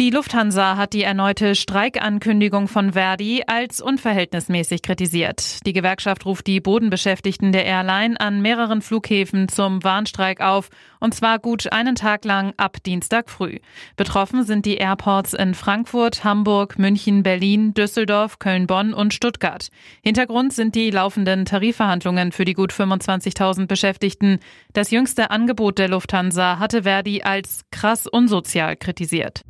Die Lufthansa hat die erneute Streikankündigung von Verdi als unverhältnismäßig kritisiert. Die Gewerkschaft ruft die Bodenbeschäftigten der Airline an mehreren Flughäfen zum Warnstreik auf, und zwar gut einen Tag lang ab Dienstag früh. Betroffen sind die Airports in Frankfurt, Hamburg, München, Berlin, Düsseldorf, Köln-Bonn und Stuttgart. Hintergrund sind die laufenden Tarifverhandlungen für die gut 25.000 Beschäftigten. Das jüngste Angebot der Lufthansa hatte Verdi als krass unsozial kritisiert.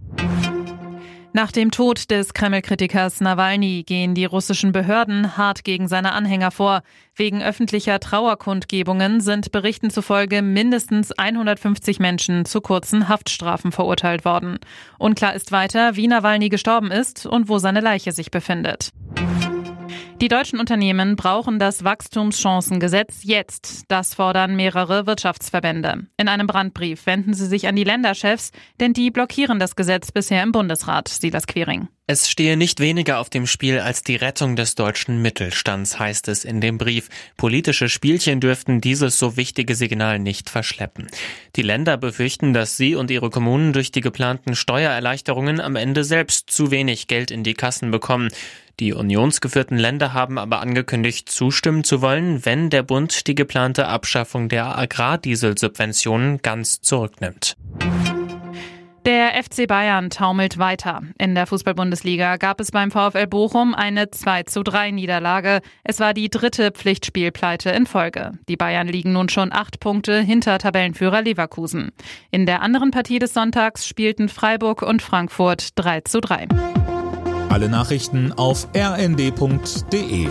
Nach dem Tod des Kreml-Kritikers Nawalny gehen die russischen Behörden hart gegen seine Anhänger vor. Wegen öffentlicher Trauerkundgebungen sind Berichten zufolge mindestens 150 Menschen zu kurzen Haftstrafen verurteilt worden. Unklar ist weiter, wie Nawalny gestorben ist und wo seine Leiche sich befindet. Die deutschen Unternehmen brauchen das Wachstumschancengesetz jetzt. Das fordern mehrere Wirtschaftsverbände. In einem Brandbrief wenden sie sich an die Länderchefs, denn die blockieren das Gesetz bisher im Bundesrat. Silas Quering. Es stehe nicht weniger auf dem Spiel als die Rettung des deutschen Mittelstands, heißt es in dem Brief. Politische Spielchen dürften dieses so wichtige Signal nicht verschleppen. Die Länder befürchten, dass sie und ihre Kommunen durch die geplanten Steuererleichterungen am Ende selbst zu wenig Geld in die Kassen bekommen. Die unionsgeführten Länder haben aber angekündigt, zustimmen zu wollen, wenn der Bund die geplante Abschaffung der Agrardieselsubventionen ganz zurücknimmt. FC Bayern taumelt weiter. In der Fußball-Bundesliga gab es beim VfL Bochum eine 2 zu 3 Niederlage. Es war die dritte Pflichtspielpleite in Folge. Die Bayern liegen nun schon acht Punkte hinter Tabellenführer Leverkusen. In der anderen Partie des Sonntags spielten Freiburg und Frankfurt 3 zu 3. Alle Nachrichten auf rnd.de